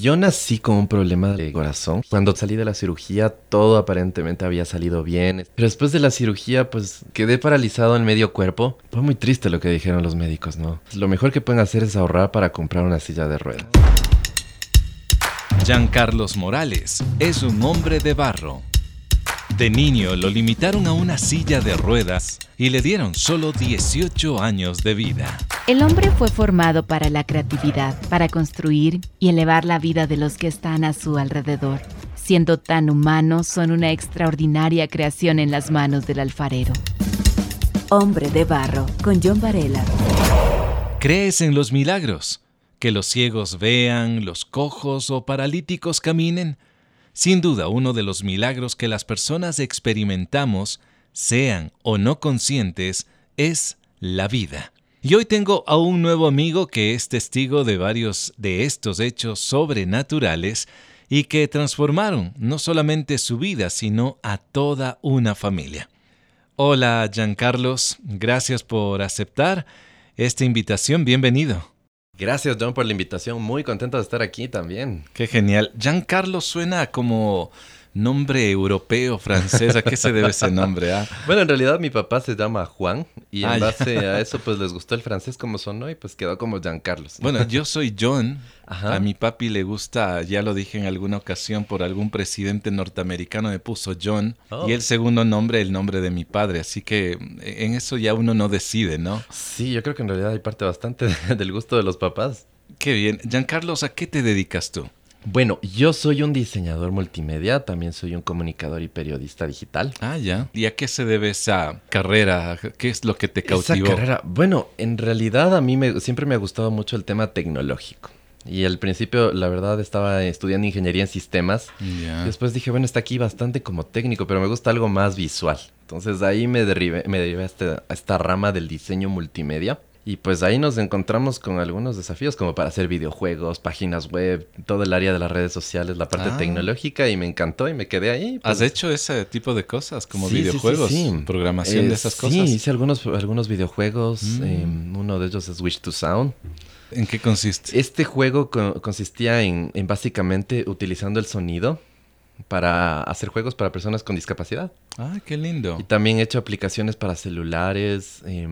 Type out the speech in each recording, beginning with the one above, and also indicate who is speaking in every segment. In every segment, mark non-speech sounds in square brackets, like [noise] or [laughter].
Speaker 1: Yo nací con un problema de corazón. Cuando salí de la cirugía, todo aparentemente había salido bien. Pero después de la cirugía, pues quedé paralizado en medio cuerpo. Fue muy triste lo que dijeron los médicos, ¿no? Lo mejor que pueden hacer es ahorrar para comprar una silla de ruedas.
Speaker 2: Carlos Morales es un hombre de barro. De niño lo limitaron a una silla de ruedas y le dieron solo 18 años de vida.
Speaker 3: El hombre fue formado para la creatividad, para construir y elevar la vida de los que están a su alrededor. Siendo tan humanos, son una extraordinaria creación en las manos del alfarero. Hombre de barro, con John Varela.
Speaker 2: ¿Crees en los milagros? Que los ciegos vean, los cojos o paralíticos caminen. Sin duda, uno de los milagros que las personas experimentamos, sean o no conscientes, es la vida. Y hoy tengo a un nuevo amigo que es testigo de varios de estos hechos sobrenaturales y que transformaron no solamente su vida, sino a toda una familia. Hola, Giancarlos, gracias por aceptar esta invitación, bienvenido.
Speaker 1: Gracias, John, por la invitación. Muy contento de estar aquí también.
Speaker 2: Qué genial. Giancarlo suena como nombre europeo, francés, ¿a qué se debe ese nombre? Ah? [laughs]
Speaker 1: Bueno, en realidad mi papá se llama Juan y en ah, base a eso pues les gustó el francés como sonó y pues quedó como Giancarlos.
Speaker 2: Bueno, yo soy John. A mi papi le gusta, ya lo dije en alguna ocasión, por algún presidente norteamericano me puso John y el oh. segundo nombre el nombre de mi padre, así que en eso ya uno no decide, ¿no?
Speaker 1: Sí, yo creo que en realidad hay parte bastante [laughs] del gusto de los papás.
Speaker 2: Qué bien. Giancarlos, ¿a qué te dedicas tú?
Speaker 1: Bueno, yo soy un diseñador multimedia, también soy un comunicador y periodista digital.
Speaker 2: Ah, ya. ¿Y a qué se debe esa carrera? ¿Qué es lo que te cautivó?
Speaker 1: Esa carrera, bueno, en realidad a mí me, siempre me ha gustado mucho el tema tecnológico. Y al principio, la verdad, estaba estudiando ingeniería en sistemas. Después dije, bueno, está aquí bastante como técnico, pero me gusta algo más visual. Entonces ahí me derrivé, me derivé a, este, a esta rama del diseño multimedia. Y pues ahí nos encontramos con algunos desafíos como para hacer videojuegos, páginas web, todo el área de las redes sociales, la parte ah. tecnológica y me encantó y me quedé ahí.
Speaker 2: ¿Has pues. hecho ese tipo de cosas como videojuegos? Sí, programación de esas cosas.
Speaker 1: Sí, hice algunos, algunos videojuegos. Mm. Em, uno de ellos es Wish to Sound.
Speaker 2: ¿En qué consiste?
Speaker 1: Este juego consistía en, en básicamente utilizando el sonido para hacer juegos para personas con discapacidad.
Speaker 2: Ah, qué lindo.
Speaker 1: Y también he hecho aplicaciones para celulares, eh,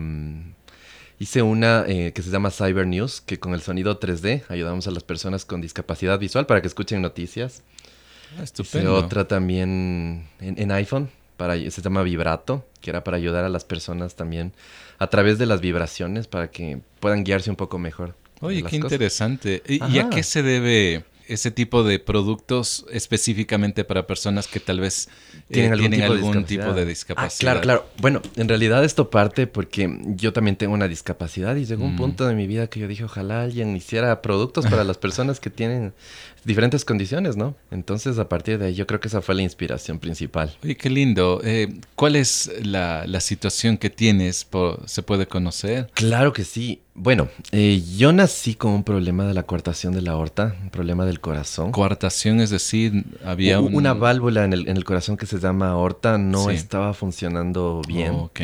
Speaker 1: Hice una eh, que se llama Cyber News, que con el sonido 3D ayudamos a las personas con discapacidad visual para que escuchen noticias.
Speaker 2: Ah, estupendo.
Speaker 1: Hice otra también en, iPhone, para, se llama Vibrato, que era para ayudar a las personas también a través de las vibraciones para que puedan guiarse un poco mejor.
Speaker 2: Oye, qué interesante. ¿Y, a qué se debe ese tipo de productos específicamente para personas que tal vez eh, tienen algún, tipo, de discapacidad. Ah,
Speaker 1: claro, claro. Bueno, en realidad esto parte porque yo también tengo una discapacidad y llegó un mm. punto de mi vida que yo dije, ojalá alguien hiciera productos para las personas que tienen diferentes condiciones, ¿no? Entonces, a partir de ahí, yo creo que esa fue la inspiración principal.
Speaker 2: Oye, qué lindo. Eh, ¿Cuál es la, situación que tienes? ¿Se puede conocer?
Speaker 1: Claro que sí. Bueno, eh, yo nací con un problema de la coartación de la aorta, un problema del corazón.
Speaker 2: Coartación, es decir, había
Speaker 1: una válvula en el, corazón que se llama aorta, no estaba funcionando bien.
Speaker 2: Oh, ok.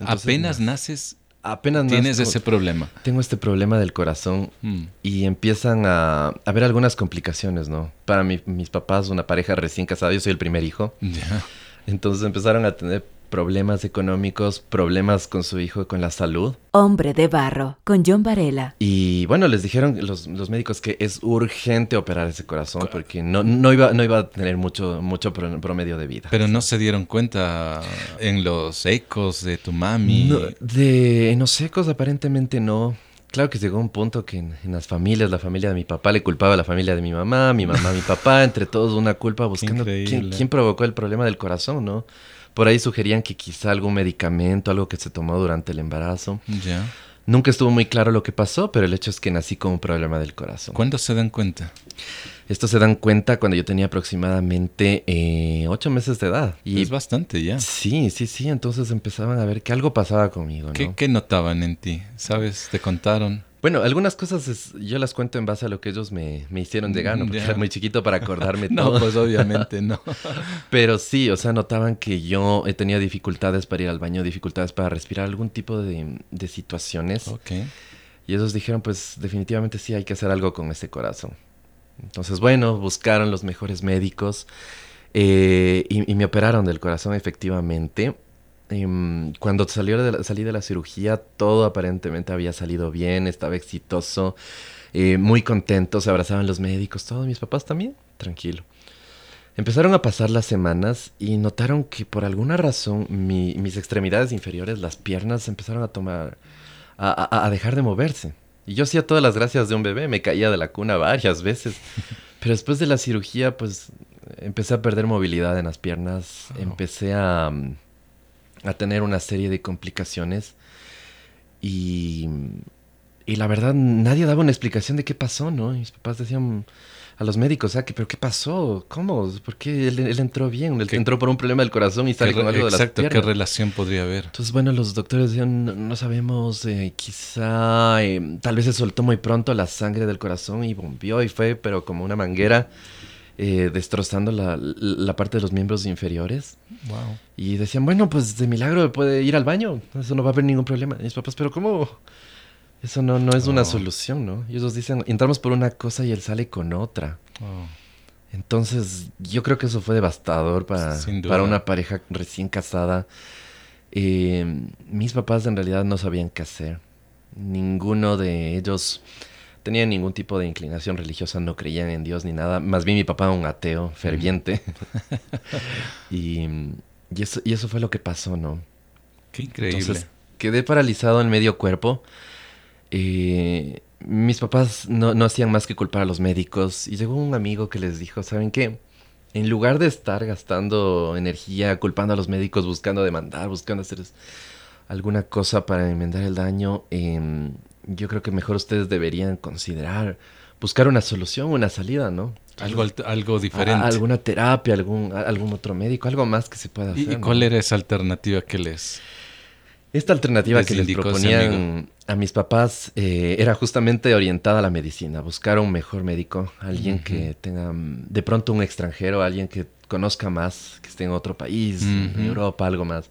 Speaker 2: Apenas naces
Speaker 1: apenas
Speaker 2: tienes ese problema.
Speaker 1: Tengo este problema del corazón mm. y empiezan a haber algunas complicaciones, ¿no? Para mis papás, una pareja recién casada, yo soy el primer hijo. [laughs] Entonces empezaron a tener problemas económicos, problemas con su hijo, con la salud.
Speaker 3: Hombre de barro, con John Varela.
Speaker 1: Y bueno, les dijeron los, médicos que es urgente operar ese corazón porque no, no, iba, no iba a tener mucho, mucho promedio de vida.
Speaker 2: Pero no se dieron cuenta en los ecos de tu mami.
Speaker 1: de, en los ecos aparentemente no. Claro que llegó un punto que en, las familias, la familia de mi papá le culpaba a la familia de mi mamá, mi mamá, mi papá, entre todos una culpa buscando quién, quién, provocó el problema del corazón, ¿no? Por ahí sugerían que quizá algún medicamento, algo que se tomó durante el embarazo.
Speaker 2: Ya.
Speaker 1: Nunca estuvo muy claro lo que pasó, pero el hecho es que nací con un problema del corazón.
Speaker 2: ¿Cuándo se dan cuenta?
Speaker 1: Esto se dan cuenta cuando yo tenía aproximadamente eh, ocho meses de edad.
Speaker 2: Y es bastante ya.
Speaker 1: Sí, sí, sí. Entonces empezaban a ver que algo pasaba conmigo. ¿no?
Speaker 2: ¿Qué, ¿Qué, notaban en ti? ¿Sabes? ¿Te contaron?
Speaker 1: Bueno, algunas cosas yo las cuento en base a lo que ellos me, hicieron de gano, porque era muy chiquito para acordarme [laughs]
Speaker 2: todo. no, pues obviamente no. [laughs]
Speaker 1: Pero sí, o sea, notaban que yo tenía dificultades para ir al baño, dificultades para respirar, algún tipo de, de situaciones.
Speaker 2: Ok.
Speaker 1: Y ellos dijeron, pues definitivamente sí hay que hacer algo con este corazón. Entonces, bueno, buscaron los mejores médicos eh, y, me operaron del corazón efectivamente. Em, cuando salió de salí de la cirugía, todo aparentemente había salido bien, estaba exitoso, eh, muy contento, se abrazaban los médicos, todos mis papás también, tranquilo. Empezaron a pasar las semanas y notaron que por alguna razón mis extremidades inferiores, las piernas, empezaron a tomar, a, dejar de moverse. Y yo hacía todas las gracias de un bebé, me caía de la cuna varias veces. [laughs] Pero después de la cirugía, pues empecé a perder movilidad en las piernas, empecé a, a tener una serie de complicaciones y, y la verdad nadie daba una explicación de qué pasó, ¿no? mis papás decían, a los médicos, ¿ah? ¿Pero qué pasó? ¿Cómo? ¿Por qué él, entró bien? Él entró por un problema del corazón y sale con algo de las
Speaker 2: Exacto, ¿qué relación podría haber?
Speaker 1: Entonces, bueno, los doctores decían, no, sabemos, eh, quizá eh, tal vez se soltó muy pronto la sangre del corazón y bombió y fue, pero como una manguera. Eh, destrozando la, la, parte de los miembros inferiores. Wow. Y decían, bueno, pues de milagro puede ir al baño, eso no va a haber ningún problema. Y mis papás, pero ¿cómo? Eso no, no es una oh. solución, ¿no? Ellos dicen, entramos por una cosa y él sale con otra. Oh. Entonces, yo creo que eso fue devastador para, para una pareja recién casada. Eh, mis papás en realidad no sabían qué hacer. Ninguno de ellos tenía ningún tipo de inclinación religiosa, no creían en Dios ni nada. Más bien mi papá un ateo ferviente. [laughs] y, y, eso, y eso fue lo que pasó, ¿no?
Speaker 2: Qué increíble.
Speaker 1: quedé paralizado en medio cuerpo. Eh, mis papás no, no, hacían más que culpar a los médicos y llegó un amigo que les dijo, ¿saben qué? En lugar de estar gastando energía culpando a los médicos, buscando demandar, buscando hacer alguna cosa para enmendar el daño, em, yo creo que mejor ustedes deberían considerar buscar una solución, una salida, ¿no?
Speaker 2: Algo, algo diferente.
Speaker 1: alguna terapia, algún, algún otro médico, algo más que se pueda hacer.
Speaker 2: ¿Y, cuál era esa alternativa que les,
Speaker 1: esta alternativa que les proponían a mis papás eh, era justamente orientada a la medicina, buscar un mejor médico, alguien que tenga mm, de pronto un extranjero, alguien que conozca más, que esté en otro país, en Europa, algo más.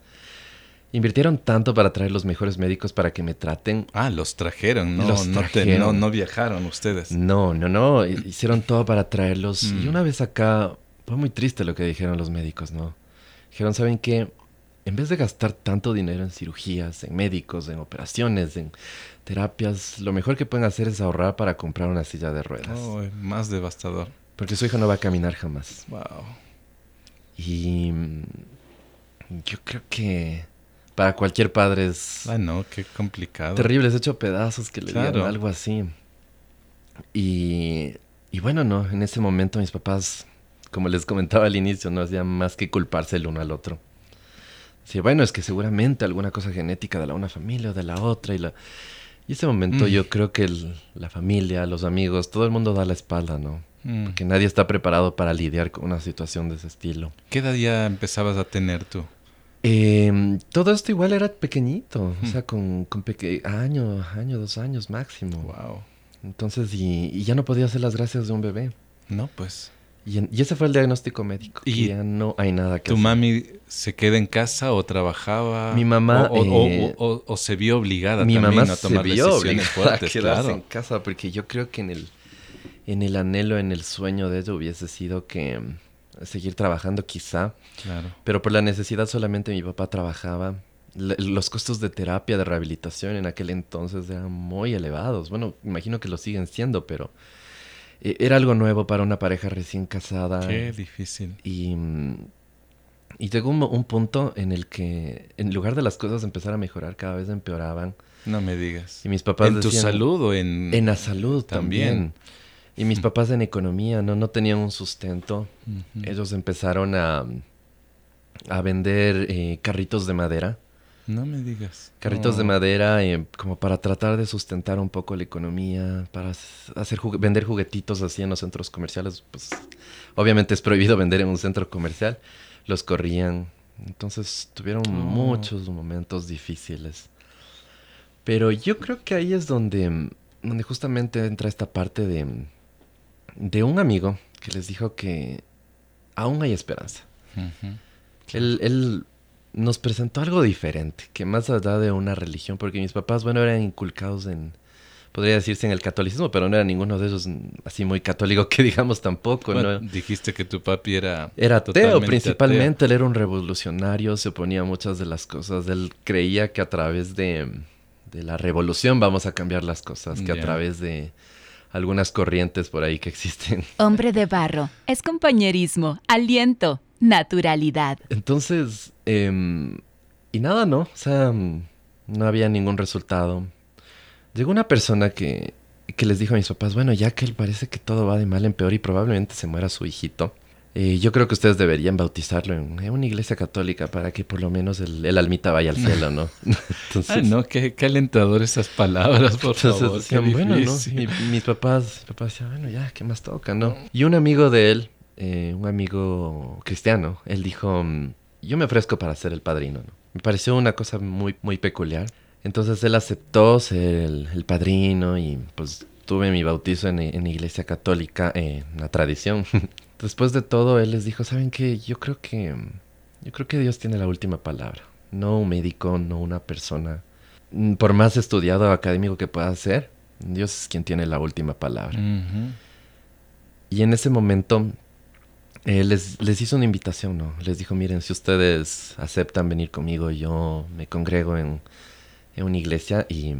Speaker 1: Invirtieron tanto para traer los mejores médicos para que me traten.
Speaker 2: Ah, los trajeron, no, los trajeron. no, viajaron ustedes.
Speaker 1: No, no, no, hicieron todo para traerlos. Y mm. una vez acá, fue muy triste lo que dijeron los médicos, ¿no? Dijeron, ¿saben qué? en vez de gastar tanto dinero en cirugías, en médicos, en operaciones, en terapias, lo mejor que pueden hacer es ahorrar para comprar una silla de ruedas.
Speaker 2: Oh, más devastador.
Speaker 1: Porque su hija no va a caminar jamás.
Speaker 2: Wow.
Speaker 1: Y mm, yo creo que para cualquier padre es...
Speaker 2: Ah, no, qué complicado.
Speaker 1: Terrible, es hecho pedazos que le dieron algo así. Y, y bueno, no, en ese momento mis papás, como les comentaba al inicio, no hacían más que culparse el uno al otro. Sí, bueno, es que seguramente alguna cosa genética de la una familia o de la otra. Y, la... y ese momento mm. yo creo que la familia, los amigos, todo el mundo da la espalda, ¿no? Mm. Porque nadie está preparado para lidiar con una situación de ese estilo.
Speaker 2: ¿Qué edad ya empezabas a tener tú?
Speaker 1: Em, todo esto igual era pequeñito, o sea, con, con año, año, dos años máximo.
Speaker 2: Wow.
Speaker 1: Entonces, y, y ya no podía hacer las gracias de un bebé.
Speaker 2: No, pues.
Speaker 1: Y, ese fue el diagnóstico médico. Y ya no hay nada que
Speaker 2: ¿Tu mami se queda en casa o trabajaba?
Speaker 1: Mi mamá...
Speaker 2: O, eh, o, se vio obligada mi también mamá a tomar se vio decisiones fuertes,
Speaker 1: a quedarse en casa, porque yo creo que en el, en el anhelo, en el sueño de ella hubiese sido que seguir trabajando quizá.
Speaker 2: Claro.
Speaker 1: Pero por la necesidad solamente mi papá trabajaba. los costos de terapia, de rehabilitación en aquel entonces eran muy elevados. Bueno, imagino que lo siguen siendo, pero e, era algo nuevo para una pareja recién casada.
Speaker 2: Qué difícil.
Speaker 1: Y, y llegó un, punto en el que, en lugar de las cosas empezar a mejorar, cada vez empeoraban.
Speaker 2: No me digas.
Speaker 1: Y mis papás
Speaker 2: ¿En tu salud o en...?
Speaker 1: En la salud también. Y mis papás en economía, ¿no? No tenían un sustento. Ellos empezaron a, a vender eh, carritos de madera.
Speaker 2: No me digas.
Speaker 1: Carritos de madera eh, como para tratar de sustentar un poco la economía, para hacer vender juguetitos así en los centros comerciales. Pues obviamente es prohibido vender en un centro comercial. Los corrían. Entonces tuvieron oh. muchos momentos difíciles. Pero yo creo que ahí es donde, donde justamente entra esta parte de, de un amigo que les dijo que aún hay esperanza. él, él nos presentó algo diferente, que más allá de una religión, porque mis papás, bueno, eran inculcados en, podría decirse en el catolicismo, pero no era ninguno de esos así muy católico que [laughs] digamos tampoco. ¿no?
Speaker 2: Dijiste que tu papi era...
Speaker 1: Era ateo principalmente, él era un revolucionario, se oponía a muchas de las cosas, él creía que a través de, la revolución vamos a cambiar las cosas, que a través de algunas corrientes por ahí que existen. [laughs]
Speaker 3: Hombre de barro, es compañerismo, aliento, naturalidad.
Speaker 1: Entonces, em, y nada, ¿no? O sea, no había ningún resultado. Llegó una persona que, que les dijo a mis papás, bueno, ya que él parece que todo va de mal en peor y probablemente se muera su hijito, eh, yo creo que ustedes deberían bautizarlo en, una iglesia católica para que por lo menos el, almita vaya al cielo, ¿no? [laughs]
Speaker 2: Entonces, no, qué, alentador esas palabras, por favor.
Speaker 1: bueno, ¿no? mis papás, papás decían, bueno, ya, ¿qué más toca, no? Y un amigo de él, eh, un amigo cristiano, él dijo, mm, yo me ofrezco para ser el padrino, ¿no? Me pareció una cosa muy, muy peculiar. Entonces él aceptó ser el, padrino y pues tuve mi bautizo en, en iglesia católica, en la tradición. [laughs] Después de todo, él les dijo, ¿saben qué? Yo creo que, yo creo que Dios tiene la última palabra. No un médico, no una persona. Mm, por más estudiado o académico que pueda ser, Dios es quien tiene la última palabra. Y en ese momento, él les, les hizo una invitación, ¿no? Les dijo, miren, si ustedes aceptan venir conmigo, yo me congrego en en una iglesia y,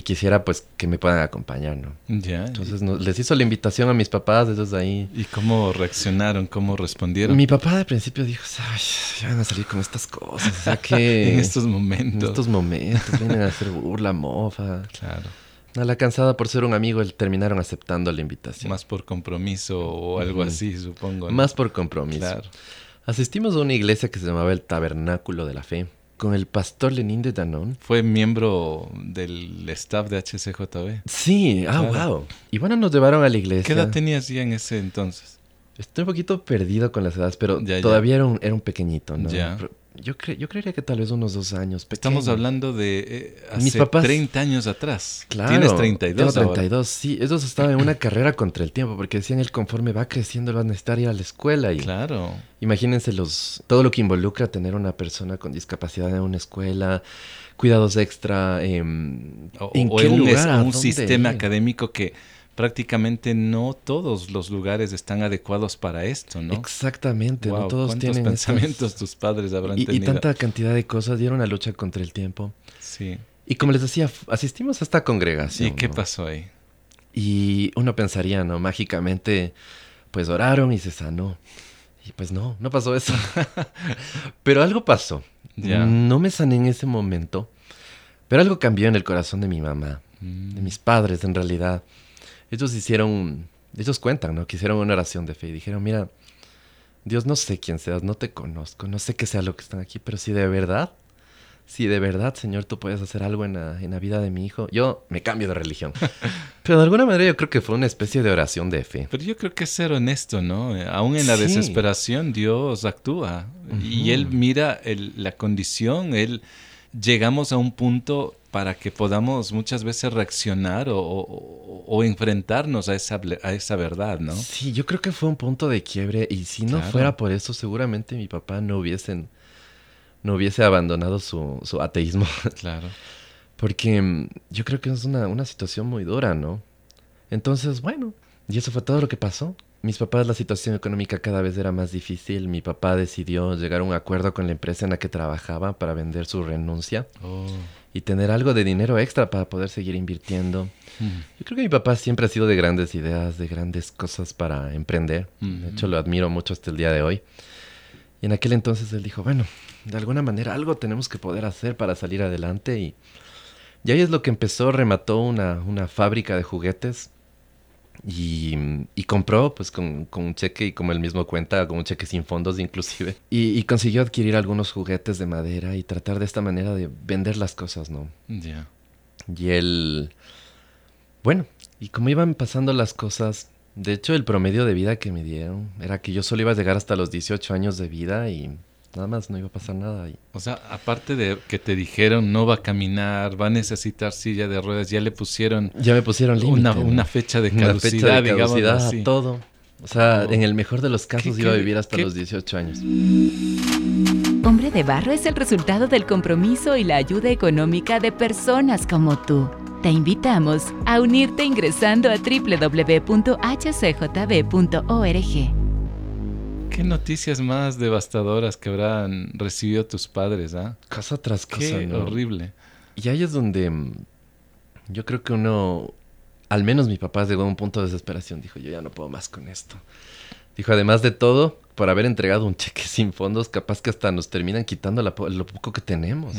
Speaker 1: quisiera pues que me puedan acompañar, ¿no? Ya. Entonces les hizo la invitación a mis papás desde ahí.
Speaker 2: ¿Y cómo reaccionaron? ¿Cómo respondieron?
Speaker 1: Mi papá de principio dijo, Ay, ya van a salir con estas cosas, o sea que... [laughs]
Speaker 2: en estos momentos.
Speaker 1: En estos momentos, vienen a hacer burla, mofa. Claro. A la cansada por ser un amigo, terminaron aceptando la invitación.
Speaker 2: Más por compromiso o algo así, supongo.
Speaker 1: Más por compromiso. Claro. Asistimos a una iglesia que se llamaba el Tabernáculo de la Fe con el pastor Lenín de Danón.
Speaker 2: Fue miembro del staff de HCJB.
Speaker 1: Sí, ah, wow. Y bueno, nos llevaron a la iglesia.
Speaker 2: ¿Qué edad tenías ya en ese entonces?
Speaker 1: Estoy un poquito perdido con las edades, pero todavía Era, un, era un pequeñito, ¿no? Ya. Yo, yo creería que tal vez unos dos años.
Speaker 2: Estamos hablando de eh, hace Mis papás, 30 años atrás. Claro. Tienes 32
Speaker 1: tengo 32, sí. Ellos estaban en una [clears throat] carrera contra el tiempo porque decían, el conforme va creciendo, va a necesitar ir a la escuela. Y
Speaker 2: claro.
Speaker 1: Imagínense los, todo lo que involucra tener una persona con discapacidad en una escuela, cuidados extra.
Speaker 2: ¿en qué un, lugar, un sistema académico que prácticamente no todos los lugares están adecuados para esto, ¿no?
Speaker 1: Exactamente, no todos tienen
Speaker 2: pensamientos tus padres habrán
Speaker 1: y,
Speaker 2: tenido.
Speaker 1: Y tanta cantidad de cosas dieron a lucha contra el tiempo. Sí. Y como les decía, asistimos a esta congregación.
Speaker 2: ¿Y qué pasó ahí?
Speaker 1: Y uno pensaría, ¿no? Mágicamente, pues oraron y se sanó. Y pues no, no pasó eso. [laughs] pero algo pasó. No me sané en ese momento, pero algo cambió en el corazón de mi mamá, de mm. mis padres en realidad ellos hicieron, ellos cuentan, ¿no? Que hicieron una oración de fe y dijeron, mira, Dios no sé quién seas, no te conozco, no sé qué sea lo que están aquí, pero si de verdad, si de verdad, Señor, tú puedes hacer algo en la, en la vida de mi hijo, yo me cambio de religión. [laughs] pero de alguna manera yo creo que fue una especie de oración de fe.
Speaker 2: Pero yo creo que es ser honesto, ¿no? Aún en la desesperación Dios actúa y Él mira la condición, Él llegamos a un punto para que podamos muchas veces reaccionar o, enfrentarnos a esa, a esa verdad, ¿no?
Speaker 1: Sí, yo creo que fue un punto de quiebre y si no fuera por eso, seguramente mi papá no hubiesen no hubiese abandonado su, su ateísmo. [laughs] Claro. Porque mm, yo creo que es una, una situación muy dura, ¿no? Entonces, bueno, y eso fue todo lo que pasó. Mis papás, la situación económica cada vez era más difícil. Mi papá decidió llegar a un acuerdo con la empresa en la que trabajaba para vender su renuncia. Oh y tener algo de dinero extra para poder seguir invirtiendo. Yo creo que mi papá siempre ha sido de grandes ideas, de grandes cosas para emprender. De hecho, lo admiro mucho hasta el día de hoy. Y en aquel entonces él dijo, bueno, de alguna manera algo tenemos que poder hacer para salir adelante. Y, y ahí es lo que empezó, remató una, una fábrica de juguetes y, compró, pues con, un cheque, y como él mismo cuenta, con un cheque sin fondos inclusive. Y, consiguió adquirir algunos juguetes de madera y tratar de esta manera de vender las cosas, ¿no? Ya. Y él... Bueno, y como iban pasando las cosas, de hecho el promedio de vida que me dieron era que yo solo iba a llegar hasta los 18 años de vida y Nada más, no iba a pasar nada. ahí.
Speaker 2: O sea, aparte de que te dijeron no va a caminar, va a necesitar silla de ruedas, ya le pusieron...
Speaker 1: Ya me pusieron límite,
Speaker 2: una, una, fecha de caducidad, una fecha de caducidad
Speaker 1: todo. O sea, en el mejor de los casos iba a vivir hasta los 18 años.
Speaker 3: Hombre de Barro es el resultado del compromiso y la ayuda económica de personas como tú Te invitamos a unirte ingresando a www.hcjb.org.
Speaker 2: ¿Qué noticias más devastadoras que habrán recibido tus padres, ah?
Speaker 1: Cosa tras cosa,
Speaker 2: Qué horrible.
Speaker 1: Y ahí es donde mm, yo creo que uno, al menos mi papá llegó a un punto de desesperación. Dijo, yo ya no puedo más con esto. Dijo, además de todo, por haber entregado un cheque sin fondos, capaz que hasta nos terminan quitando lo poco que tenemos.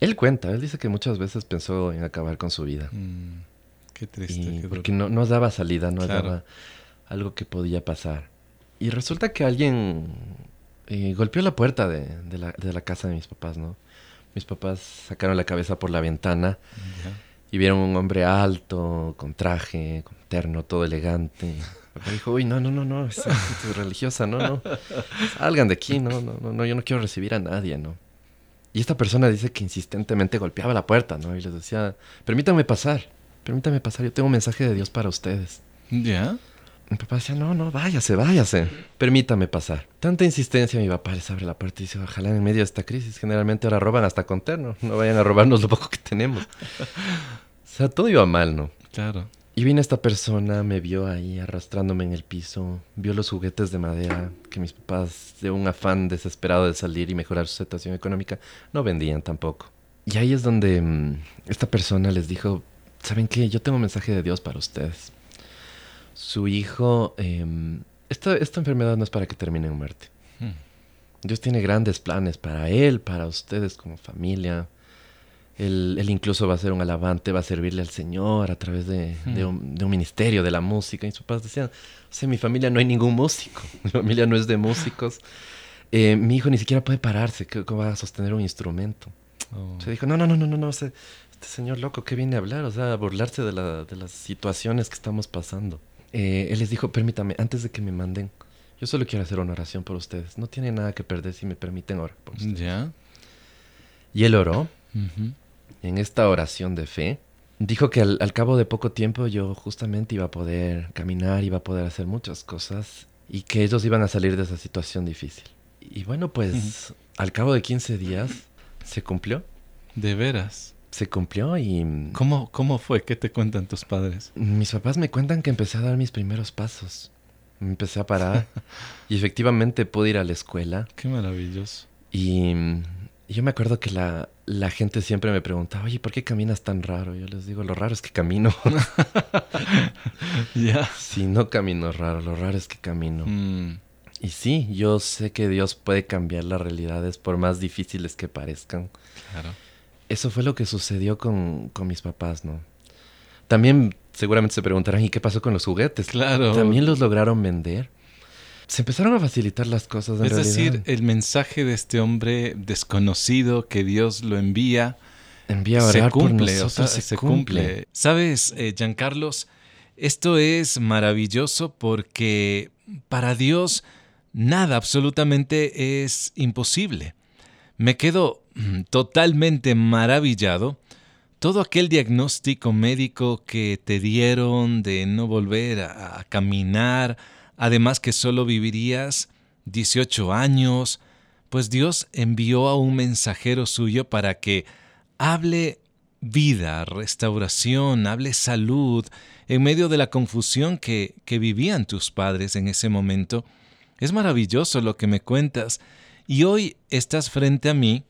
Speaker 1: Él cuenta, él dice que muchas veces pensó en acabar con su vida.
Speaker 2: Mm, qué triste.
Speaker 1: porque no, no, daba salida, no daba algo que podía pasar. Y resulta que alguien eh, golpeó la puerta de, la, casa de mis papás, ¿no? Mis papás sacaron la cabeza por la ventana y vieron un hombre alto, con traje, con terno, todo elegante. papá dijo, uy, no, no, no, no, es, religiosa, no, no. Salgan de aquí, no, no, no, no, yo no quiero recibir a nadie, ¿no? Y esta persona dice que insistentemente golpeaba la puerta, ¿no? Y les decía, permítanme pasar, permítanme pasar, yo tengo un mensaje de Dios para ustedes.
Speaker 2: ¿Ya?
Speaker 1: Mi papá decía, no, no, váyase, váyase. Permítame pasar. Tanta insistencia, mi papá les abre la puerta y dice, ojalá en medio de esta crisis, generalmente ahora roban hasta con terno, no vayan a robarnos lo poco que tenemos. o sea, todo iba mal, ¿no?
Speaker 2: Claro.
Speaker 1: Y vino esta persona, me vio ahí arrastrándome en el piso, vio los juguetes de madera que mis papás, de un afán desesperado de salir y mejorar su situación económica, no vendían tampoco. Y ahí es donde mm, esta persona les dijo, ¿saben qué? Yo tengo un mensaje de Dios para ustedes su hijo, em, esta, esta, enfermedad no es para que termine en muerte. Hmm. Dios tiene grandes planes para él, para ustedes como familia. Él, incluso va a ser un alabante, va a servirle al Señor a través de, hmm. un, ministerio de la música. Y sus padres decían, o sea, en mi familia no hay ningún músico, [laughs] mi familia no es de músicos. [laughs] Eh, mi hijo ni siquiera puede pararse, ¿cómo va a sostener un instrumento? Oh. Se dijo, no, no, no, no, no, no, este señor loco, ¿qué viene a hablar? O sea, a burlarse de, de las situaciones que estamos pasando. Eh, él les dijo, permítame, antes de que me manden, yo solo quiero hacer una oración por ustedes. No tiene nada que perder si me permiten orar por ustedes.
Speaker 2: ¿Ya?
Speaker 1: Y él oró. En esta oración de fe, dijo que al, cabo de poco tiempo yo justamente iba a poder caminar, iba a poder hacer muchas cosas y que ellos iban a salir de esa situación difícil. Y bueno, pues al cabo de 15 días se cumplió.
Speaker 2: ¿De veras?
Speaker 1: Se cumplió y...
Speaker 2: ¿Cómo, ¿Cómo fue? ¿Qué te cuentan tus padres?
Speaker 1: Mis papás me cuentan que empecé a dar mis primeros pasos. Me empecé a parar [laughs] y efectivamente pude ir a la escuela.
Speaker 2: Qué maravilloso.
Speaker 1: Y, yo me acuerdo que la, la, gente siempre me preguntaba, oye, ¿por qué caminas tan raro? Yo les digo, lo raro es que camino. [laughs]
Speaker 2: Ya.
Speaker 1: Sí, no camino raro, lo raro es que camino. Mm. Y sí, yo sé que Dios puede cambiar las realidades por más difíciles que parezcan.
Speaker 2: Claro
Speaker 1: eso fue lo que sucedió con, mis papás, ¿no? También seguramente se preguntarán, ¿y qué pasó con los juguetes?
Speaker 2: Claro.
Speaker 1: También los lograron vender. Se empezaron a facilitar las cosas.
Speaker 2: es decir, el mensaje de este hombre desconocido que Dios lo envía,
Speaker 1: envía a
Speaker 2: se cumple, se, cumple. Sabes, eh, Giancarlos, esto es maravilloso porque para Dios nada absolutamente es imposible. Me quedo [clears throat] totalmente maravillado todo aquel diagnóstico médico que te dieron de no volver a, caminar, además que solo vivirías 18 años, pues Dios envió a un mensajero suyo para que hable vida, restauración, hable salud, en medio de la confusión que, que vivían tus padres en ese momento. Es maravilloso lo que me cuentas y hoy estás frente a mí.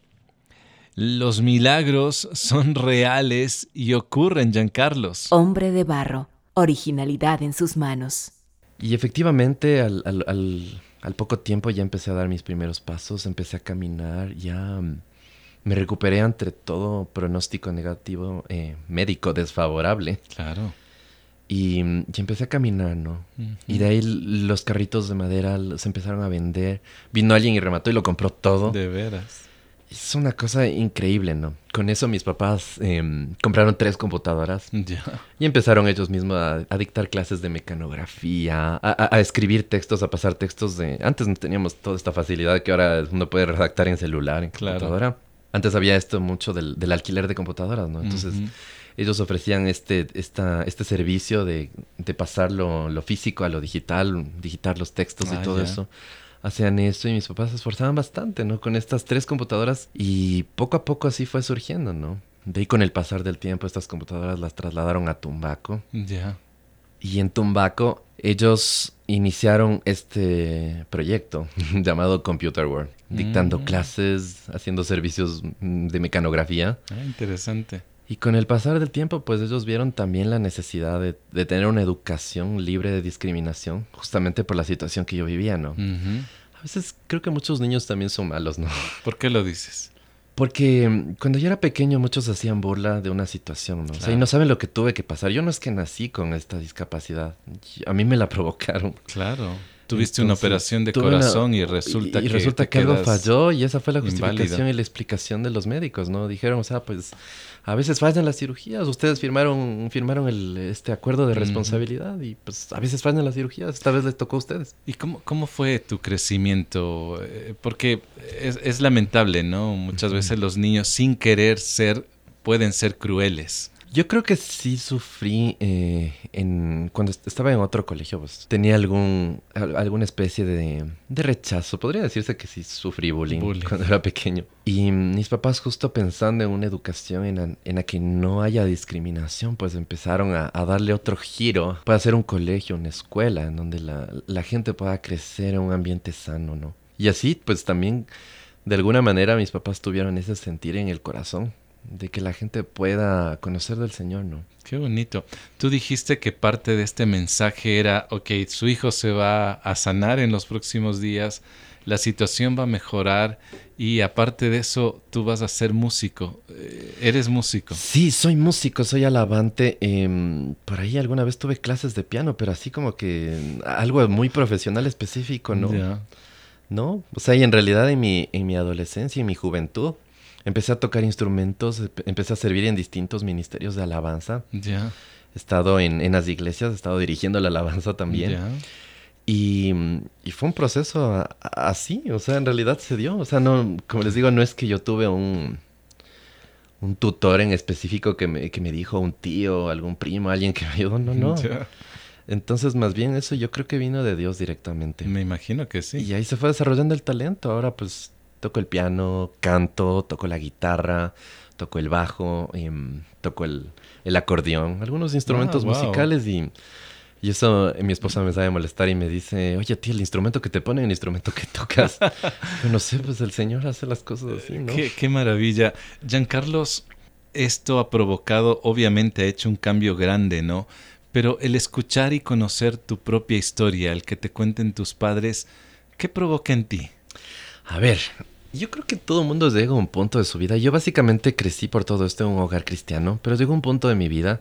Speaker 2: Los milagros son reales y ocurren, Giancarlos.
Speaker 3: Hombre de barro, originalidad en sus manos.
Speaker 1: Y efectivamente, al, poco tiempo ya empecé a dar mis primeros pasos, empecé a caminar, ya mm, me recuperé entre todo pronóstico negativo, eh, médico desfavorable.
Speaker 2: Claro.
Speaker 1: Y, empecé a caminar, ¿no? Y de ahí los carritos de madera se empezaron a vender. Vino alguien y remató y lo compró todo.
Speaker 2: De veras.
Speaker 1: Es una cosa increíble, ¿no? Con eso mis papás em, compraron tres computadoras. [laughs] Y empezaron ellos mismos a, dictar clases de mecanografía, a, escribir textos, a pasar textos de... Antes no teníamos toda esta facilidad que ahora uno puede redactar en celular, en computadora. Antes había esto mucho del, alquiler de computadoras, ¿no? Entonces ellos ofrecían este, esta, este servicio de, de pasar lo, físico a lo digital, digitar los textos y ah, todo eso. Hacían eso y mis papás se esforzaban bastante, ¿no? Con estas tres computadoras y poco a poco así fue surgiendo, ¿no? De ahí con el pasar del tiempo estas computadoras las trasladaron a Tumbaco.
Speaker 2: Ya.
Speaker 1: Y en Tumbaco ellos iniciaron este proyecto [laughs] llamado Computer World, dictando mm. clases, haciendo servicios mm, de mecanografía.
Speaker 2: Ah, interesante.
Speaker 1: Y con el pasar del tiempo, pues ellos vieron también la necesidad de, tener una educación libre de discriminación, justamente por la situación que yo vivía, ¿no? A veces creo que muchos niños también son malos, ¿no?
Speaker 2: ¿Por qué lo dices?
Speaker 1: Porque mm, cuando yo era pequeño muchos hacían burla de una situación, ¿no? O sea, y no saben lo que tuve que pasar. Yo no es que nací con esta discapacidad. A mí me la [laughs] provocaron.
Speaker 2: Claro. Tuviste una operación de corazón y resulta
Speaker 1: que...
Speaker 2: Y
Speaker 1: resulta que algo falló y esa fue la justificación y la explicación de los médicos, ¿no? Dijeron, o sea, pues a veces fallan las cirugías. Ustedes firmaron, firmaron el, este acuerdo de responsabilidad y pues a veces fallan las cirugías. Esta vez les tocó a ustedes.
Speaker 2: ¿Y cómo, cómo fue tu crecimiento? Eh, porque es, es lamentable, ¿no? Muchas veces los niños sin querer ser pueden ser crueles.
Speaker 1: Yo creo que sí sufrí eh, en, cuando estaba en otro colegio, pues tenía algún, alguna especie de, de rechazo. Podría decirse que sí sufrí bullying, cuando era pequeño. Y mis papás justo pensando en una educación en, en la que no haya discriminación, pues empezaron a, a, darle otro giro para hacer un colegio, una escuela, en donde la, la gente pueda crecer en un ambiente sano, ¿no? Y así, pues también, de alguna manera, mis papás tuvieron ese sentir en el corazón de que la gente pueda conocer del Señor, ¿no?
Speaker 2: Qué bonito. Tú dijiste que parte de este mensaje era, ok, su hijo se va a sanar en los próximos días, la situación va a mejorar y aparte de eso, tú vas a ser músico. Eh, ¿Eres músico?
Speaker 1: Sí, soy músico, soy alabante. Em, por ahí alguna vez tuve clases de piano, pero así como que algo muy profesional específico, ¿no? ¿No? O sea, y en realidad en mi, en mi adolescencia, en mi juventud, Empecé a tocar instrumentos, empecé a servir en distintos ministerios de alabanza.
Speaker 2: Ya.
Speaker 1: He estado en, en, las iglesias, he estado dirigiendo la alabanza también. Y, y, fue un proceso así, o sea, en realidad se dio. O sea, no, como les digo, no es que yo tuve un, un tutor en específico que me, que me dijo, un tío, algún primo, alguien que me ayudó, no, no. [laughs] Entonces, más bien eso yo creo que vino de Dios directamente.
Speaker 2: Me imagino que sí.
Speaker 1: Y ahí se fue desarrollando el talento. Ahora pues Toco el piano, canto, toco la guitarra, toco el bajo, em, toco el, acordeón, algunos instrumentos ah, musicales y, y eso mi esposa me sabe molestar y me dice, oye, tío, el instrumento que te ponen, el instrumento que tocas. [laughs] Yo no sé, pues el Señor hace las cosas así, ¿no?
Speaker 2: Qué, qué maravilla. Giancarlos, esto ha provocado, obviamente ha hecho un cambio grande, ¿no? Pero el escuchar y conocer tu propia historia, el que te cuenten tus padres, ¿qué provoca en ti?
Speaker 1: A ver, yo creo que todo el mundo llega a un punto de su vida. Yo básicamente crecí por todo esto en un hogar cristiano, pero llegó un punto de mi vida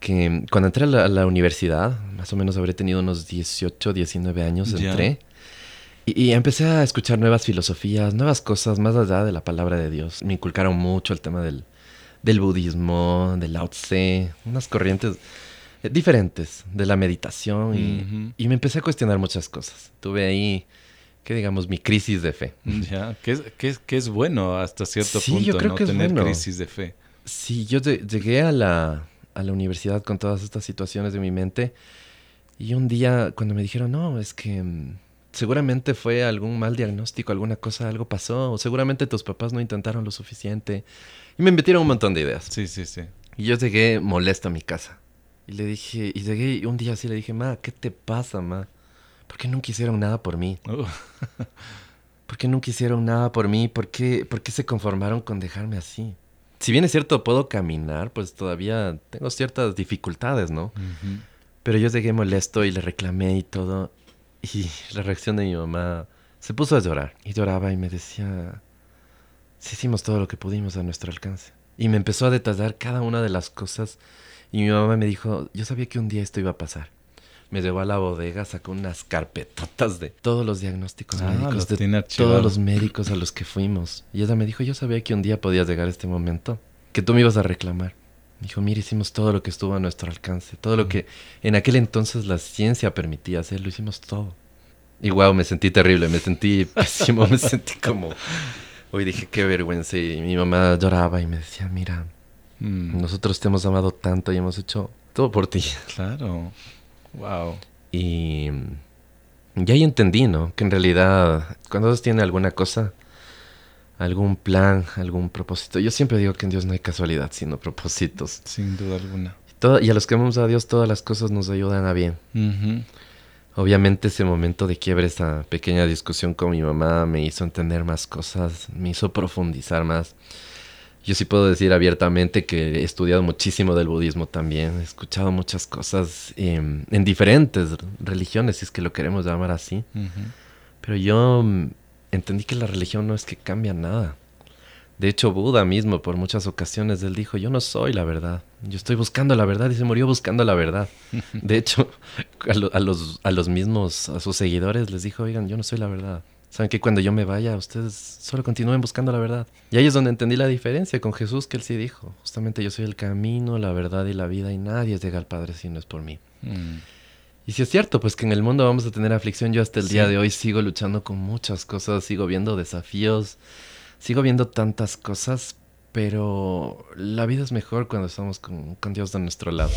Speaker 1: que cuando entré a la, universidad, más o menos habré tenido unos 18, 19 años, entré. Y, empecé a escuchar nuevas filosofías, nuevas cosas más allá de la palabra de Dios. Me inculcaron mucho el tema del, del budismo, del Lao Tse, unas corrientes eh, diferentes de la meditación y, y me empecé a cuestionar muchas cosas. Tuve ahí que digamos mi crisis de fe. [laughs]
Speaker 2: Ya, que es, que es, bueno hasta cierto punto yo creo ¿no? que tener crisis de fe.
Speaker 1: Sí, yo llegué a la, a la universidad con todas estas situaciones de mi mente y un día cuando me dijeron, no, es que mm, seguramente fue algún mal diagnóstico, alguna cosa, algo pasó, o seguramente tus papás no intentaron lo suficiente. Y me metieron un montón de ideas.
Speaker 2: Sí, sí, sí.
Speaker 1: Y yo llegué molesto a mi casa. Y le dije, y llegué un día así le dije, ma, ¿qué te pasa, ma? ¿Por qué nunca hicieron nada por mí? Uh. [laughs] ¿Por qué nunca hicieron nada por mí? ¿Por qué, ¿Por qué se conformaron con dejarme así? Si bien es cierto, puedo caminar, pues todavía tengo ciertas dificultades, ¿no? Pero yo llegué molesto y le reclamé y todo. Y la reacción de mi mamá se puso a llorar. Y lloraba y me decía, sí hicimos todo lo que pudimos a nuestro alcance. Y me empezó a detallar cada una de las cosas. Y mi mamá me dijo, yo sabía que un día esto iba a pasar me llevó a la bodega, sacó unas carpetotas de todos los diagnósticos ah, médicos, de todos los médicos a los que fuimos. Y ella me dijo, yo sabía que un día podía llegar este momento, que tú me ibas a reclamar. Me dijo, mira, hicimos todo lo que estuvo a nuestro alcance, todo lo que en aquel entonces la ciencia permitía hacer, lo hicimos todo. Y wow, me sentí terrible, me sentí [laughs] pésimo, me sentí como... Hoy dije, qué vergüenza. Y mi mamá lloraba y me decía, mira, mm. nosotros te hemos amado tanto y hemos hecho todo por ti.
Speaker 2: Claro. Wow.
Speaker 1: Y, ya ahí entendí, ¿no? Que en realidad, cuando Dios tiene alguna cosa, algún plan, algún propósito. Yo siempre digo que en Dios no hay casualidad, sino propósitos.
Speaker 2: Sin duda alguna.
Speaker 1: y a los que amamos a Dios, todas las cosas nos ayudan a bien. Obviamente ese momento de quiebre, esa pequeña discusión con mi mamá me hizo entender más cosas, me hizo profundizar más. Yo sí puedo decir abiertamente que he estudiado muchísimo del budismo también, he escuchado muchas cosas en diferentes religiones, si es que lo queremos llamar así. Pero yo mm, entendí que la religión no es que cambia nada. De hecho, Buda mismo, por muchas ocasiones, él dijo, yo no soy la verdad, yo estoy buscando la verdad y se murió buscando la verdad. [laughs] De hecho, [laughs] a, los, a los mismos, a sus seguidores les dijo, oigan, yo no soy la verdad. Saben que cuando yo me vaya, ustedes solo continúen buscando la verdad. Y ahí es donde entendí la diferencia con Jesús, que él sí dijo, justamente yo soy el camino, la verdad y la vida, y nadie llega al Padre si no es por mí. Mm. Y si es cierto, pues que en el mundo vamos a tener aflicción. Yo hasta el día de hoy sigo luchando con muchas cosas, sigo viendo desafíos sigo viendo tantas cosas, pero la vida es mejor cuando estamos con, Dios de nuestro lado.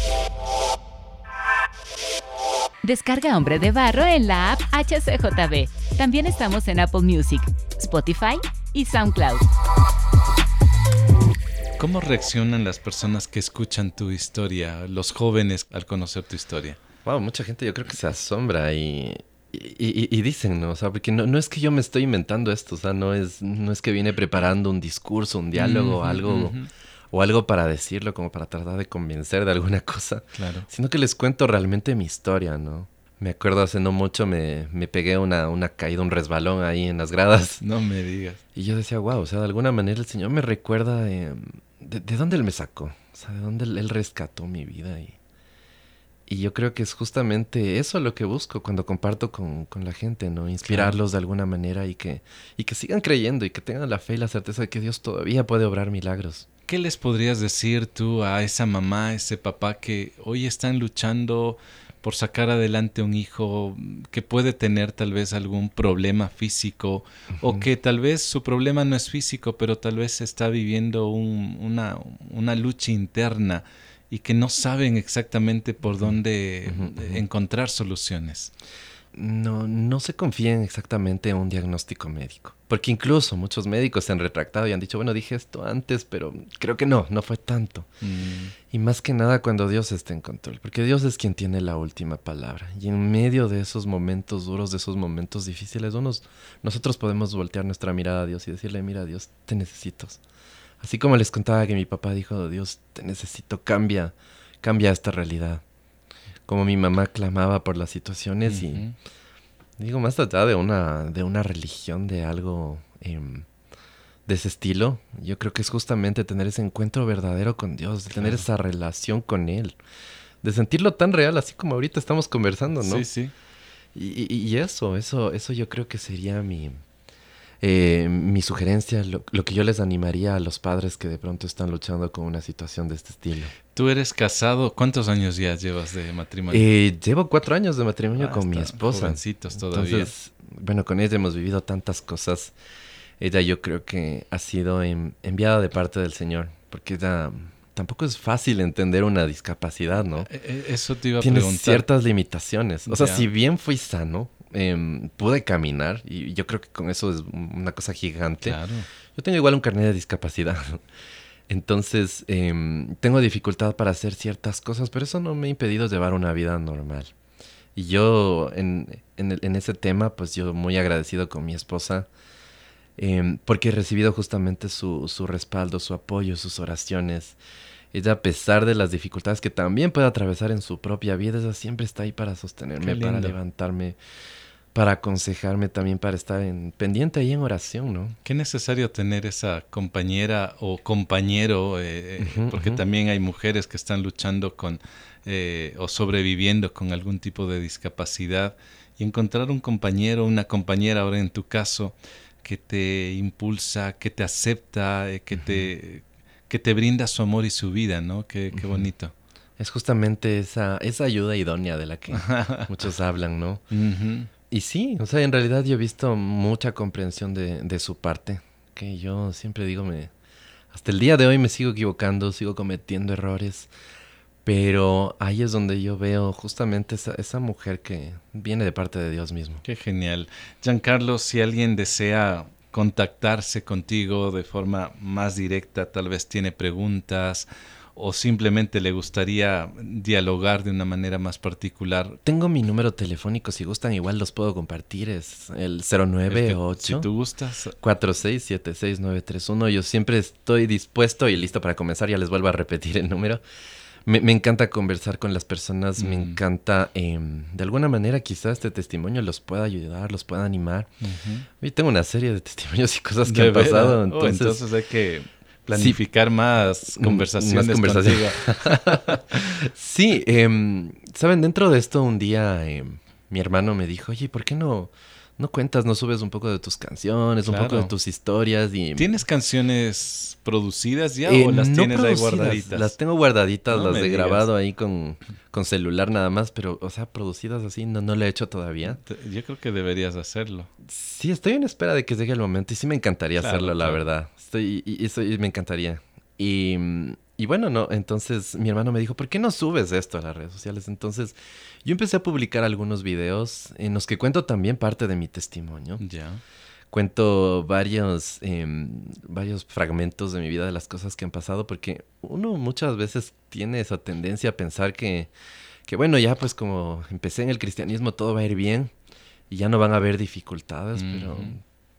Speaker 3: Descarga Hombre de Barro en la app HCJB. También estamos en Apple Music, Spotify y SoundCloud.
Speaker 2: ¿Cómo reaccionan las personas que escuchan tu historia, los jóvenes al conocer tu historia?
Speaker 1: Wow, mucha gente yo creo que se asombra y, y, dicen, ¿no? O sea, porque no, no, es que yo me estoy inventando esto, o sea, no es, no es que viene preparando un discurso, un diálogo, algo, o algo para decirlo, como para tratar de convencer de alguna [laughs] cosa. Claro. Sino que les cuento realmente mi historia, ¿no? Me acuerdo hace no mucho me, me pegué una, una caída, un resbalón ahí en las gradas. [laughs]
Speaker 2: No me digas.
Speaker 1: Y yo decía, wow, o sea, de alguna manera el Señor me recuerda de, de, dónde Él me sacó, o sea, de dónde él, él rescató mi vida y y yo creo que es justamente eso lo que busco cuando comparto con, la gente, ¿no? Inspirarlos de alguna manera y que, y que sigan creyendo y que tengan la fe y la certeza de que Dios todavía puede obrar milagros.
Speaker 2: ¿Qué les podrías decir tú a esa mamá, a ese papá que hoy están luchando por sacar adelante un hijo que puede tener tal vez algún problema físico o que tal vez su problema no es físico, pero tal vez está viviendo una, una lucha interna? y que no saben exactamente por dónde encontrar soluciones.
Speaker 1: No, no se confíen exactamente en un diagnóstico médico. Porque incluso muchos médicos se han retractado y han dicho, bueno, dije esto antes, pero creo que no, no fue tanto. Mm. Y más que nada cuando Dios está en control, porque Dios es quien tiene la última palabra. Y en medio de esos momentos duros, de esos momentos difíciles, unos, nosotros podemos voltear nuestra mirada a Dios y decirle, mira Dios, te necesito. Así como les contaba que mi papá dijo, Dios, te necesito, cambia, cambia esta realidad. Como mi mamá clamaba por las situaciones y digo, más allá de una, de una religión, de algo em, de ese estilo, yo creo que es justamente tener ese encuentro verdadero con Dios, de tener esa relación con Él, de sentirlo tan real, así como ahorita estamos conversando, ¿no?
Speaker 2: Sí, sí.
Speaker 1: Y, y eso, eso, eso yo creo que sería mi, eh, mi sugerencia, lo, que yo les animaría a los padres que de pronto están luchando con una situación de este estilo.
Speaker 2: Tú eres casado, ¿cuántos años ya llevas de matrimonio?
Speaker 1: Eh, llevo cuatro años de matrimonio ah, con mi esposa.
Speaker 2: Jovencitos todavía. Entonces,
Speaker 1: bueno, con ella hemos vivido tantas cosas. Ella yo creo que ha sido enviada de parte del Señor, porque ella tampoco es fácil entender una discapacidad, ¿no?
Speaker 2: Eh, eso te iba a
Speaker 1: Tienes ciertas limitaciones. O sea, si bien fui sano, Em, pude caminar y yo creo que con eso es una cosa gigante. Yo tengo igual un carnet de discapacidad. Entonces, em, tengo dificultad para hacer ciertas cosas, pero eso no me ha impedido llevar una vida normal. Y yo, en, en, ese tema, pues yo muy agradecido con mi esposa, em, porque he recibido justamente su, su respaldo, su apoyo, sus oraciones. Ella, a pesar de las dificultades que también puede atravesar en su propia vida, ella siempre está ahí para sostenerme, para levantarme, para aconsejarme también, para estar en, pendiente ahí en oración, ¿no?
Speaker 2: Qué necesario tener esa compañera o compañero, eh, eh, porque también hay mujeres que están luchando con eh, o sobreviviendo con algún tipo de discapacidad y encontrar un compañero, una compañera, ahora en tu caso, que te impulsa, que te acepta, que te que te brinda su amor y su vida, ¿no? Qué, qué bonito.
Speaker 1: Es justamente esa, esa ayuda idónea de la que [laughs] muchos hablan, ¿no? Y sí, o sea, en realidad yo he visto mucha comprensión de, de, su parte, que yo siempre digo, me, hasta el día de hoy me sigo equivocando, sigo cometiendo errores, pero ahí es donde yo veo justamente esa, esa mujer que viene de parte de Dios mismo.
Speaker 2: Qué genial. Giancarlo, si alguien desea contactarse contigo de forma más directa, tal vez tiene preguntas o simplemente le gustaría dialogar de una manera más particular.
Speaker 1: Tengo mi número telefónico, si gustan igual los puedo compartir, es el 098
Speaker 2: si tú gustas
Speaker 1: 4676931. Yo siempre estoy dispuesto y listo para comenzar, ya les vuelvo a repetir el número. Me, encanta conversar con las personas, me mm. encanta, em, de alguna manera quizás este testimonio los pueda ayudar, los pueda animar. Y tengo una serie de testimonios y cosas que han pasado.
Speaker 2: Oh, entonces hay que planificar más conversaciones. Más conversaciones. [laughs]
Speaker 1: sí, em, saben, dentro de esto un día em, mi hermano me dijo, oye, ¿por qué no, no cuentas, no subes un poco de tus canciones, un poco de tus historias? Y...
Speaker 2: ¿Tienes canciones producidas ya o las tienes ahí guardaditas?
Speaker 1: Las tengo guardaditas, las he grabado ahí con, con, celular nada más, pero, o sea, producidas así, no, no lo he hecho todavía.
Speaker 2: Yo creo que deberías hacerlo.
Speaker 1: Sí, estoy en espera de que llegue el momento y sí me encantaría hacerlo, la verdad. Estoy, y, eso me encantaría. Y, y, bueno, no, entonces mi hermano me dijo, ¿por qué no subes esto a las redes sociales? Entonces yo empecé a publicar algunos videos en los que cuento también parte de mi testimonio.
Speaker 2: Ya.
Speaker 1: Cuento varios, em, varios fragmentos de mi vida, de las cosas que han pasado, porque uno muchas veces tiene esa tendencia a pensar que, que bueno, ya pues como empecé en el cristianismo todo va a ir bien y ya no van a haber dificultades, pero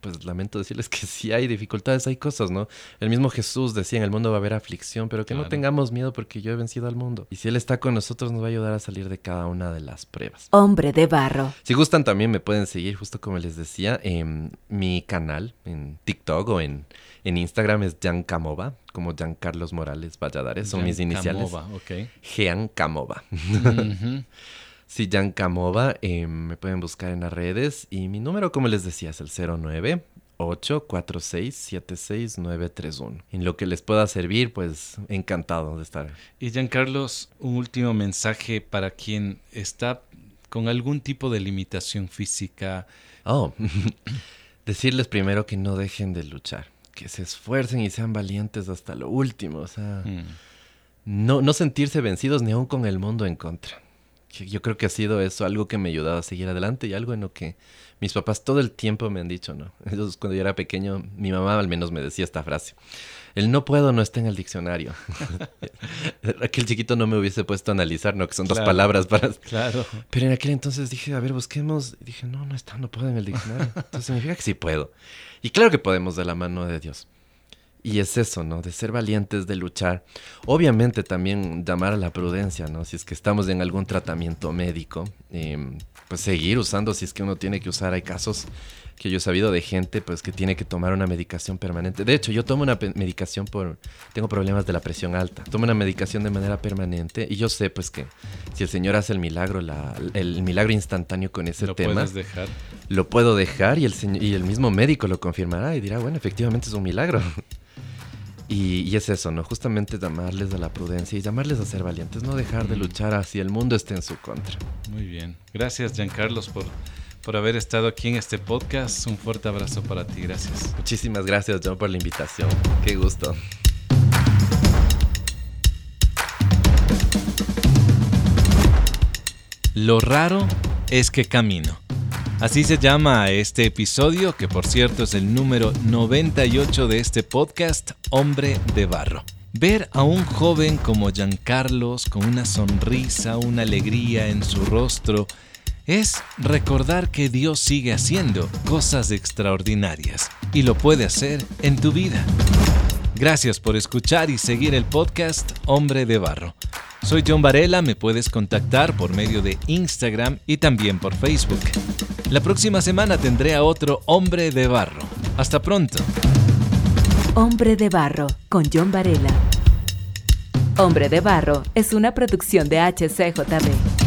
Speaker 1: pues lamento decirles que sí hay dificultades, hay cosas, ¿no? El mismo Jesús decía, en el mundo va a haber aflicción, pero que no tengamos miedo porque yo he vencido al mundo. Y si Él está con nosotros, nos va a ayudar a salir de cada una de las pruebas.
Speaker 3: Hombre de barro.
Speaker 1: Si gustan, también me pueden seguir, justo como les decía, en mi canal, en TikTok o en, en Instagram es Jan Camova, como Jan Carlos Morales Valladares, son mis iniciales.
Speaker 2: Camova, ok.
Speaker 1: Jean Camova. [laughs] Jan Camova, eh, me pueden buscar en las redes y mi número, como les decía, es el 09 846 En lo que les pueda servir, pues encantado de estar.
Speaker 2: Y Carlos, un último mensaje para quien está con algún tipo de limitación física.
Speaker 1: Oh, [laughs] decirles primero que no dejen de luchar, que se esfuercen y sean valientes hasta lo último, o sea, mm. no, no sentirse vencidos ni aún con el mundo en contra yo creo que ha sido eso algo que me ha ayudado a seguir adelante y algo en lo que mis papás todo el tiempo me han dicho, ¿no? [laughs] Entonces, cuando yo era pequeño, mi mamá al menos me decía esta frase. El no puedo no está en el diccionario. [laughs] aquel chiquito no me hubiese puesto a analizar, ¿no? Que son dos palabras para...
Speaker 2: Claro.
Speaker 1: Pero en aquel entonces dije, a ver, busquemos. Y dije, no, no está, no puedo en el diccionario. Entonces significa que sí puedo. Y claro que podemos de la mano de Dios. Y es eso, ¿no? De ser valientes, de luchar. Obviamente también llamar a la prudencia, ¿no? Si es que estamos en algún tratamiento médico, em, pues seguir usando si es que uno tiene que usar. Hay casos que yo he sabido de gente pues que tiene que tomar una medicación permanente. De hecho, yo tomo una medicación por... Tengo problemas de la presión alta. Tomo una medicación de manera permanente y yo sé pues que si el Señor hace el milagro, el milagro instantáneo con ese tema...
Speaker 2: Lo puedes dejar.
Speaker 1: Lo puedo dejar y el, y el mismo médico lo confirmará y dirá, bueno, efectivamente es un milagro. [laughs] Y, es eso, ¿no? Justamente llamarles a la prudencia y llamarles a ser valientes, no dejar de luchar así el mundo esté en su contra.
Speaker 2: Muy bien. Gracias, Giancarlos, por, por haber estado aquí en este podcast. Un fuerte abrazo para ti, gracias.
Speaker 1: Muchísimas gracias, John, por la invitación. Qué gusto.
Speaker 2: Lo raro es que camino. Así se llama este episodio, que por cierto es el número 98 de este podcast, Hombre de Barro. Ver a un joven como Giancarlos con una sonrisa, una alegría en su rostro, es recordar que Dios sigue haciendo cosas extraordinarias y lo puede hacer en tu vida. Gracias por escuchar y seguir el podcast Hombre de Barro. Soy John Varela, me puedes contactar por medio de Instagram y también por Facebook. La próxima semana tendré a otro Hombre de Barro. Hasta pronto.
Speaker 3: Hombre de Barro con John Varela. Hombre de Barro es una producción de HCJB.